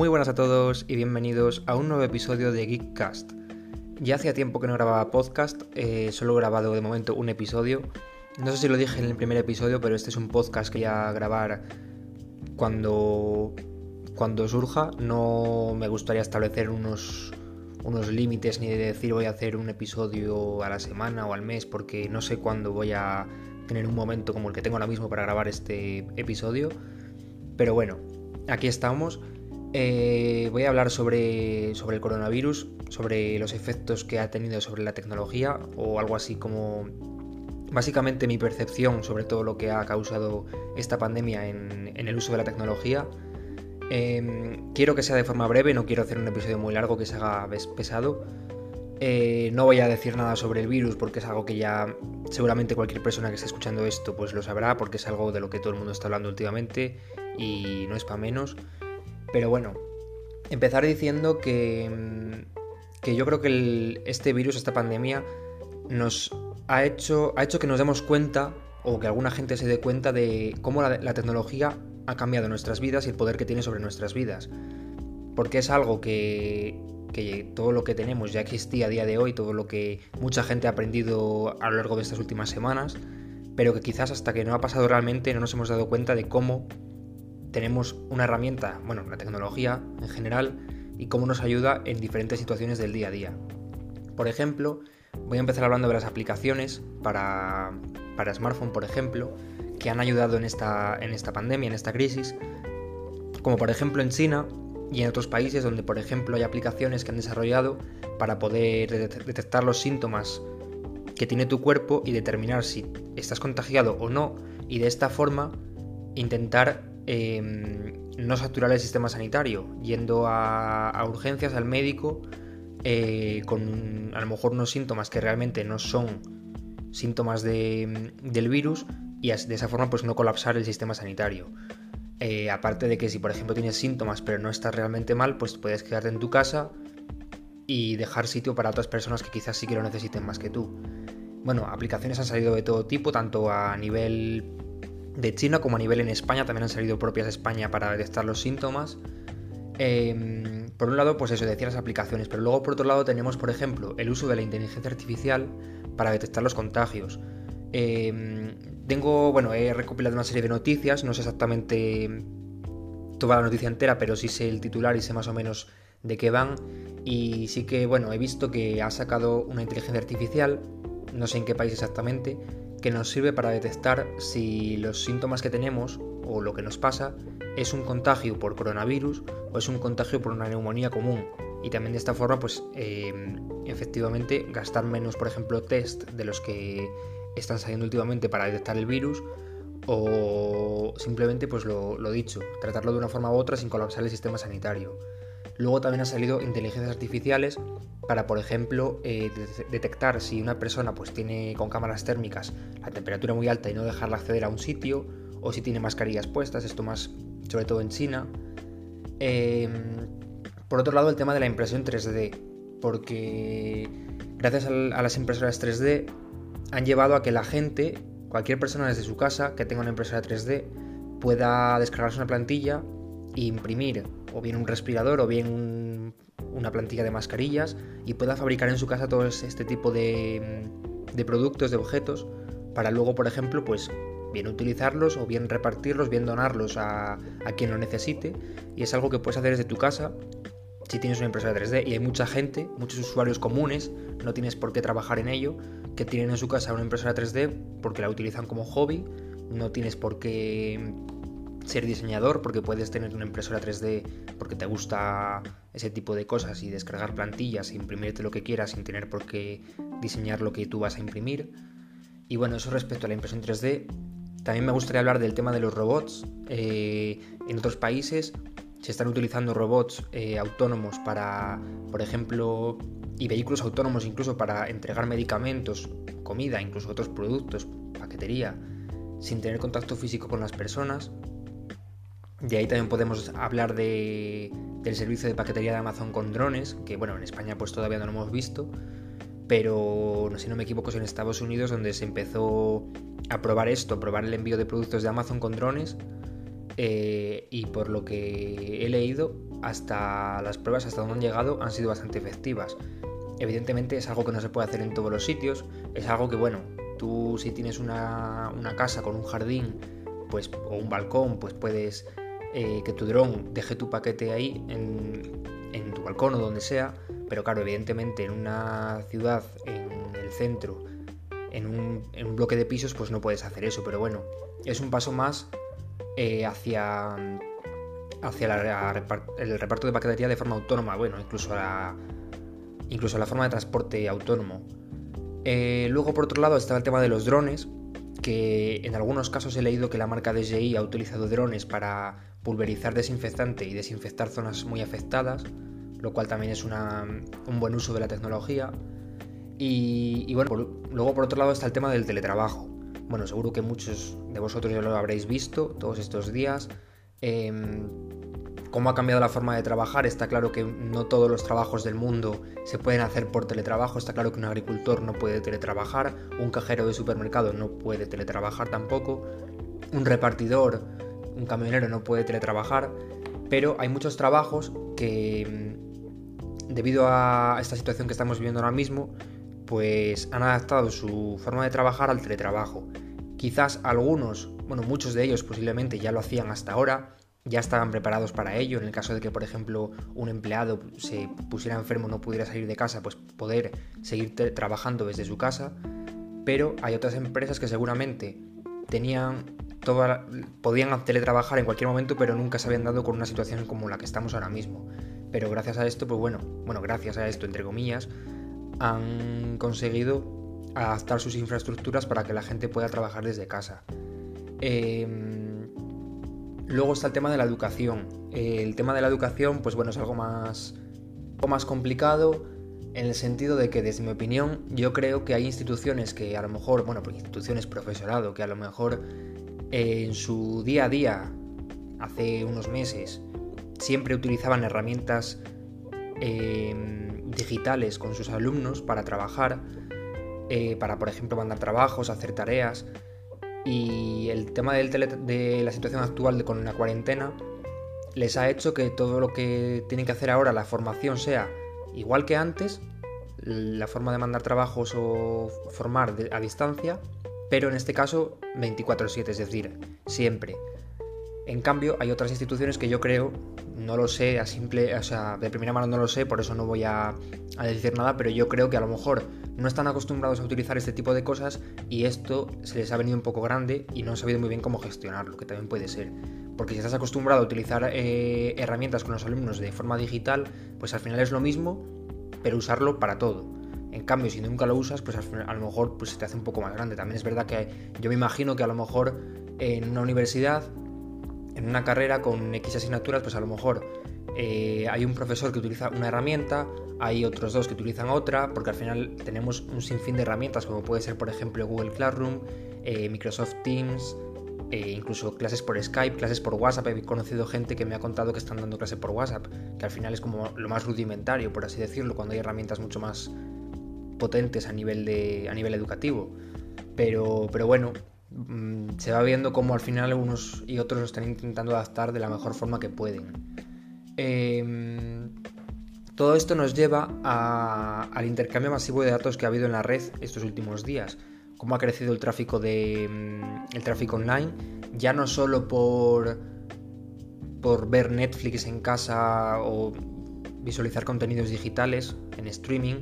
Muy buenas a todos y bienvenidos a un nuevo episodio de Geekcast. Ya hacía tiempo que no grababa podcast, eh, solo he grabado de momento un episodio. No sé si lo dije en el primer episodio, pero este es un podcast que voy a grabar cuando, cuando surja. No me gustaría establecer unos, unos límites ni de decir voy a hacer un episodio a la semana o al mes porque no sé cuándo voy a tener un momento como el que tengo ahora mismo para grabar este episodio. Pero bueno, aquí estamos. Eh, voy a hablar sobre, sobre el coronavirus, sobre los efectos que ha tenido sobre la tecnología o algo así como básicamente mi percepción sobre todo lo que ha causado esta pandemia en, el uso de la tecnología. Em, quiero que sea de forma breve, no quiero hacer un episodio muy largo que se haga pesado. Eh, no voy a decir nada sobre el virus porque es algo que ya seguramente cualquier persona que esté escuchando esto pues lo sabrá porque es algo de lo que todo el mundo está hablando últimamente y no es para menos. Pero bueno, empezar diciendo que, mm, que yo creo que este virus, esta pandemia, nos ha hecho, ha hecho que nos demos cuenta, o que alguna gente se dé cuenta de cómo la, tecnología ha cambiado nuestras vidas y el poder que tiene sobre nuestras vidas. Porque es algo que, que todo lo que tenemos ya existía a día de hoy, todo lo que mucha gente ha aprendido a lo largo de estas últimas semanas, pero que quizás hasta que no ha pasado realmente no nos hemos dado cuenta de cómo tenemos una herramienta, bueno, la tecnología en general, y cómo nos ayuda en diferentes situaciones del día a día. Por ejemplo, voy a empezar hablando de las aplicaciones para, para smartphone, por ejemplo, que han ayudado en esta, en esta pandemia, en esta crisis, como por ejemplo en China y en otros países donde, por ejemplo, hay aplicaciones que han desarrollado para poder detectar los síntomas que tiene tu cuerpo y determinar si estás contagiado o no, y de esta forma intentar Em, no saturar el sistema sanitario, yendo a, urgencias al médico eh, con a lo mejor unos síntomas que realmente no son síntomas del virus y de esa forma pues no colapsar el sistema sanitario. Eh, aparte de que si por ejemplo tienes síntomas pero no estás realmente mal, pues puedes quedarte en tu casa y dejar sitio para otras personas que quizás sí que lo necesiten más que tú. Bueno, aplicaciones han salido de todo tipo, tanto a nivel de China como a nivel en España, también han salido propias de España para detectar los síntomas. Em, por un lado, pues eso, decía las aplicaciones, pero luego por otro lado tenemos, por ejemplo, el uso de la inteligencia artificial para detectar los contagios. Em, tengo, bueno, he recopilado una serie de noticias, no sé exactamente toda la noticia entera, pero sí sé el titular y sé más o menos de qué van. Y sí que, bueno, he visto que ha sacado una inteligencia artificial, no sé en qué país exactamente, que nos sirve para detectar si los síntomas que tenemos o lo que nos pasa es un contagio por coronavirus o es un contagio por una neumonía común. Y también de esta forma, pues em, efectivamente gastar menos, por ejemplo, test de los que están saliendo últimamente para detectar el virus o simplemente, pues lo, lo dicho, tratarlo de una forma u otra sin colapsar el sistema sanitario. Luego también han salido inteligencias artificiales para, por ejemplo, eh, detectar si una persona pues, tiene con cámaras térmicas la temperatura muy alta y no dejarla acceder a un sitio, o si tiene mascarillas puestas, esto más sobre todo en China. Em, por otro lado, el tema de la impresión 3D, porque gracias a las impresoras 3D han llevado a que la gente, cualquier persona desde su casa que tenga una impresora 3D, pueda descargarse una plantilla e imprimir o bien un respirador o bien una plantilla de mascarillas y pueda fabricar en su casa todo este tipo de, de productos, de objetos, para luego, por ejemplo, pues bien utilizarlos o bien repartirlos, bien donarlos a, a, quien lo necesite. Y es algo que puedes hacer desde tu casa si tienes una impresora 3D. Y hay mucha gente, muchos usuarios comunes, no tienes por qué trabajar en ello, que tienen en su casa una impresora 3D porque la utilizan como hobby. No tienes por qué ser diseñador porque puedes tener una impresora 3D porque te gusta ese tipo de cosas y descargar plantillas e imprimirte lo que quieras sin tener por qué diseñar lo que tú vas a imprimir. Y bueno, eso respecto a la impresión 3D. También me gustaría hablar del tema de los robots. Eh, en otros países se están utilizando robots eh, autónomos para, por ejemplo, y vehículos autónomos incluso para entregar medicamentos, comida, incluso otros productos, paquetería, sin tener contacto físico con las personas. De ahí también podemos hablar de, del servicio de paquetería de Amazon con drones, que bueno, en España pues todavía no lo hemos visto, pero si no me equivoco es en Estados Unidos donde se empezó a probar esto, probar el envío de productos de Amazon con drones. eh, y por lo que he leído, hasta las pruebas hasta donde han llegado han sido bastante efectivas. Evidentemente es algo que no se puede hacer en todos los sitios, es algo que, bueno, tú si tienes una, casa con un jardín pues, o un balcón, pues puedes eh, que tu dron deje tu paquete ahí en, en tu balcón o donde sea, pero claro, evidentemente en una ciudad, en el centro, en un, bloque de pisos, pues no puedes hacer eso, pero bueno, es un paso más eh, hacia, hacia el reparto de paquetería de forma autónoma, bueno, incluso la, incluso la forma de transporte autónomo. Eh, luego, por otro lado, estaba el tema de los drones, que en algunos casos he leído que la marca DJI ha utilizado drones para pulverizar desinfectante y desinfectar zonas muy afectadas, lo cual también es un buen uso de la tecnología. Y, bueno, luego por otro lado está el tema del teletrabajo. Bueno, seguro que muchos de vosotros ya lo habréis visto todos estos días. Em, cómo ha cambiado la forma de trabajar. Está claro que no todos los trabajos del mundo se pueden hacer por teletrabajo. Está claro que un agricultor no puede teletrabajar, un cajero de supermercado no puede teletrabajar tampoco, un repartidor, un camionero no puede teletrabajar. Pero hay muchos trabajos que, debido a esta situación que estamos viviendo ahora mismo, pues han adaptado su forma de trabajar al teletrabajo. Quizás algunos, bueno, muchos de ellos posiblemente ya lo hacían hasta ahora, ya estaban preparados para ello, en el caso de que, por ejemplo, un empleado se pusiera enfermo, no pudiera salir de casa, pues poder seguir trabajando desde su casa, pero hay otras empresas que seguramente tenían toda, podían teletrabajar en cualquier momento, pero nunca se habían dado con una situación como la que estamos ahora mismo. Pero gracias a esto, pues bueno, bueno, gracias a esto, entre comillas, han conseguido adaptar sus infraestructuras para que la gente pueda trabajar desde casa. Em, luego está el tema de la educación. el tema de la educación, pues bueno, es algo más, más complicado en el sentido de que, desde mi opinión, yo creo que hay instituciones que a lo mejor, bueno, pues instituciones profesorado, que a lo mejor eh, en su día a día, hace unos meses, siempre utilizaban herramientas em, digitales con sus alumnos para trabajar, eh, para por ejemplo mandar trabajos, hacer tareas. Y el tema de la situación actual de, con la cuarentena les ha hecho que todo lo que tienen que hacer ahora, la formación, sea igual que antes, la forma de mandar trabajos o formar a distancia, pero en este caso 24/7, es decir, siempre. En cambio, hay otras instituciones que yo creo no lo sé, a simple, o sea, de primera mano no lo sé, por eso no voy a, decir nada, pero yo creo que a lo mejor no están acostumbrados a utilizar este tipo de cosas y esto se les ha venido un poco grande y no han sabido muy bien cómo gestionarlo, que también puede ser. Porque si estás acostumbrado a utilizar eh, herramientas con los alumnos de forma digital, pues al final es lo mismo, pero usarlo para todo. En cambio, si nunca lo usas, pues a lo mejor pues, se te hace un poco más grande. También es verdad que yo me imagino que a lo mejor en una universidad en una carrera con X asignaturas, pues a lo mejor eh, hay un profesor que utiliza una herramienta, hay otros dos que utilizan otra, porque al final tenemos un sinfín de herramientas, como puede ser, por ejemplo, Google Classroom, eh, Microsoft Teams, eh, incluso clases por Skype, clases por WhatsApp. He conocido gente que me ha contado que están dando clases por WhatsApp, que al final es como lo más rudimentario, por así decirlo, cuando hay herramientas mucho más potentes a nivel, de, a nivel educativo. Pero, pero bueno, se va viendo cómo al final unos y otros lo están intentando adaptar de la mejor forma que pueden. Em, todo esto nos lleva al intercambio masivo de datos que ha habido en la red estos últimos días. Cómo ha crecido el tráfico de mm, el tráfico online, ya no solo por por ver Netflix en casa o visualizar contenidos digitales en streaming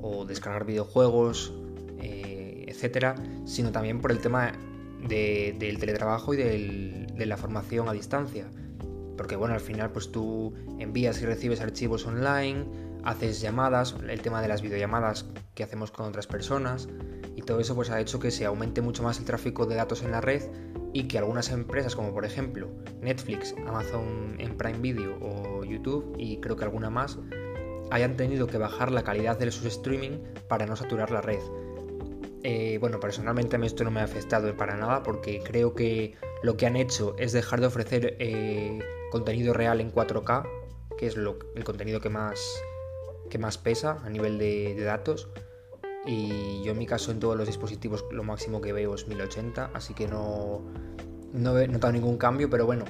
o descargar videojuegos etcétera, sino también por el tema del teletrabajo y de la formación a distancia. Porque bueno, al final pues tú envías y recibes archivos online, haces llamadas, el tema de las videollamadas que hacemos con otras personas y todo eso pues ha hecho que se aumente mucho más el tráfico de datos en la red y que algunas empresas como por ejemplo Netflix, Amazon en Prime Video o YouTube y creo que alguna más hayan tenido que bajar la calidad de sus streaming para no saturar la red. Eh, bueno, personalmente a mí esto no me ha afectado para nada porque creo que lo que han hecho es dejar de ofrecer eh, contenido real en 4K, que es el contenido que más, que más pesa a nivel de, datos. Y yo en mi caso en todos los dispositivos lo máximo que veo es 1080, así que no, no he notado ningún cambio, pero bueno,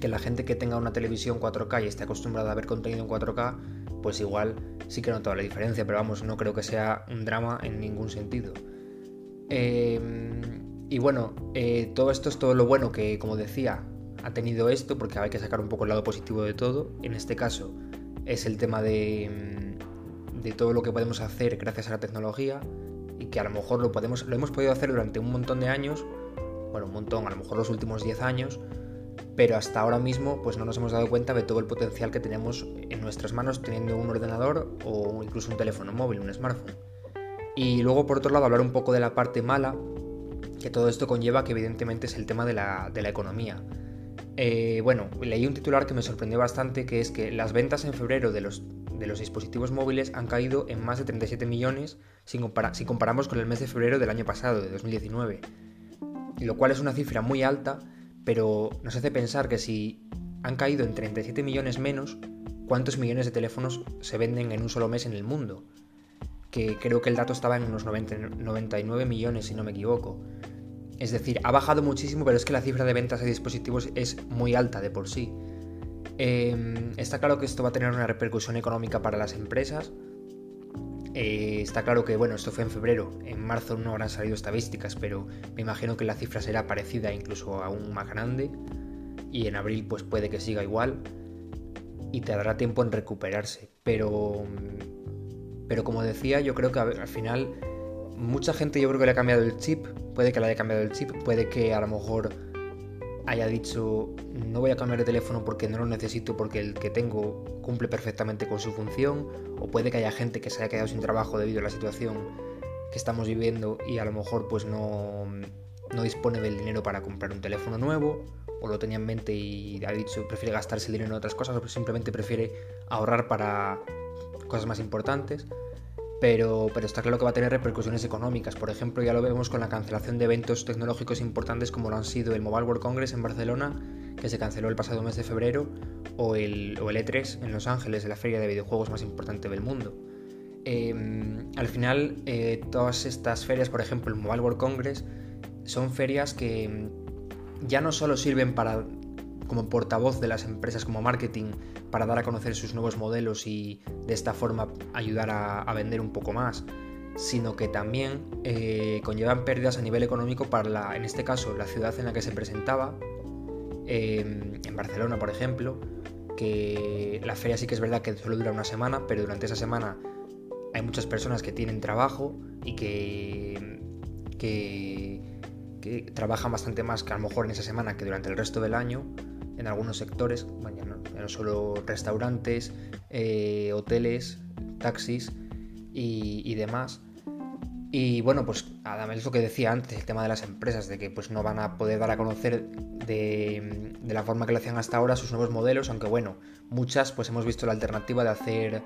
que la gente que tenga una televisión 4K y esté acostumbrada a ver contenido en 4K, pues igual sí que he la diferencia, pero vamos, no creo que sea un drama en ningún sentido. Em, y bueno, eh, todo esto es todo lo bueno que, como decía, ha tenido esto, porque hay que sacar un poco el lado positivo de todo. En este caso es el tema de, mm, de todo lo que podemos hacer gracias a la tecnología y que a lo mejor lo, podemos, lo hemos podido hacer durante un montón de años, bueno, un montón, a lo mejor los últimos 10 años, pero hasta ahora mismo pues no nos hemos dado cuenta de todo el potencial que tenemos en nuestras manos teniendo un ordenador o incluso un teléfono móvil, un smartphone. Y luego por otro lado hablar un poco de la parte mala que todo esto conlleva, que evidentemente es el tema de la, economía. Eh, bueno, leí un titular que me sorprendió bastante, que es que las ventas en febrero de los, de los dispositivos móviles han caído en más de 37 millones si comparamos con el mes de febrero del año pasado, de 2019. Lo cual es una cifra muy alta, pero nos hace pensar que si han caído en 37 millones menos, ¿cuántos millones de teléfonos se venden en un solo mes en el mundo? Que creo que el dato estaba en unos 99 millones, si no me equivoco. Es decir, ha bajado muchísimo, pero es que la cifra de ventas de dispositivos es muy alta de por sí. Em, está claro que esto va a tener una repercusión económica para las empresas. Eh, está claro que, bueno, esto fue en febrero. En marzo no habrán salido estadísticas, pero me imagino que la cifra será parecida, incluso aún más grande. Y en abril, pues puede que siga igual. Y te dará tiempo en recuperarse. Pero. Pero como decía, yo creo que al final mucha gente yo creo que le ha cambiado el chip, puede que le haya cambiado el chip, puede que a lo mejor haya dicho no voy a cambiar de teléfono porque no lo necesito porque el que tengo cumple perfectamente con su función, o puede que haya gente que se haya quedado sin trabajo debido a la situación que estamos viviendo y a lo mejor pues no, no dispone del dinero para comprar un teléfono nuevo, o lo tenía en mente y ha dicho prefiere gastarse el dinero en otras cosas, o simplemente prefiere ahorrar para cosas más importantes pero, pero está claro que va a tener repercusiones económicas. Por ejemplo, ya lo vemos con la cancelación de eventos tecnológicos importantes como lo han sido el Mobile World Congress en Barcelona, que se canceló el pasado mes de febrero, o el, o el E3 en Los Ángeles, la feria de videojuegos más importante del mundo. Em, al final, eh, todas estas ferias, por ejemplo, el Mobile World Congress, son ferias que ya no solo sirven para como portavoz de las empresas como marketing para dar a conocer sus nuevos modelos y de esta forma ayudar a, vender un poco más, sino que también eh, conllevan pérdidas a nivel económico para, la, en este caso, la ciudad en la que se presentaba, em, en Barcelona, por ejemplo, que la feria sí que es verdad que solo dura una semana, pero durante esa semana hay muchas personas que tienen trabajo y que, que, que trabajan bastante más que a lo mejor en esa semana que durante el resto del año en algunos sectores, no, solo restaurantes, eh, hoteles, taxis y, demás. Y bueno, pues Adam, es lo que decía antes, el tema de las empresas, de que pues no van a poder dar a conocer de, de, la forma que lo hacían hasta ahora sus nuevos modelos, aunque bueno, muchas pues hemos visto la alternativa de hacer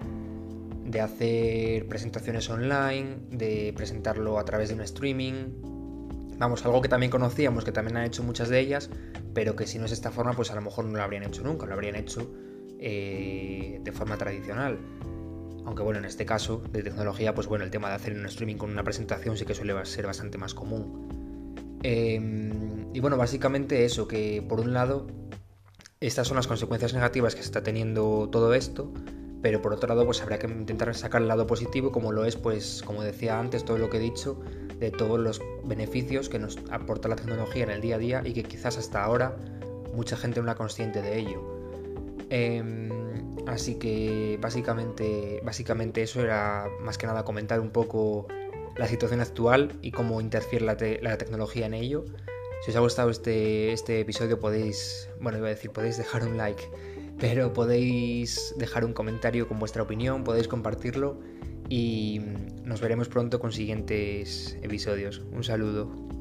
de hacer presentaciones online, de presentarlo a través de un streaming, Vamos, algo que también conocíamos, que también han hecho muchas de ellas, pero que si no es esta forma, pues a lo mejor no lo habrían hecho nunca, lo habrían hecho eh, de forma tradicional. Aunque bueno, en este caso de tecnología, pues bueno, el tema de hacer un streaming con una presentación sí que suele ser bastante más común. Em, y bueno, básicamente eso, que por un lado, estas son las consecuencias negativas que se está teniendo todo esto, pero por otro lado pues habrá que intentar sacar el lado positivo como lo es pues como decía antes todo lo que he dicho de todos los beneficios que nos aporta la tecnología en el día a día y que quizás hasta ahora mucha gente no era consciente de ello. Em, así que básicamente básicamente eso era más que nada comentar un poco la situación actual y cómo interfiere la, la tecnología en ello. Si os ha gustado este, este episodio podéis bueno iba a decir podéis dejar un like pero podéis dejar un comentario con vuestra opinión, podéis compartirlo y nos veremos pronto con siguientes episodios. Un saludo.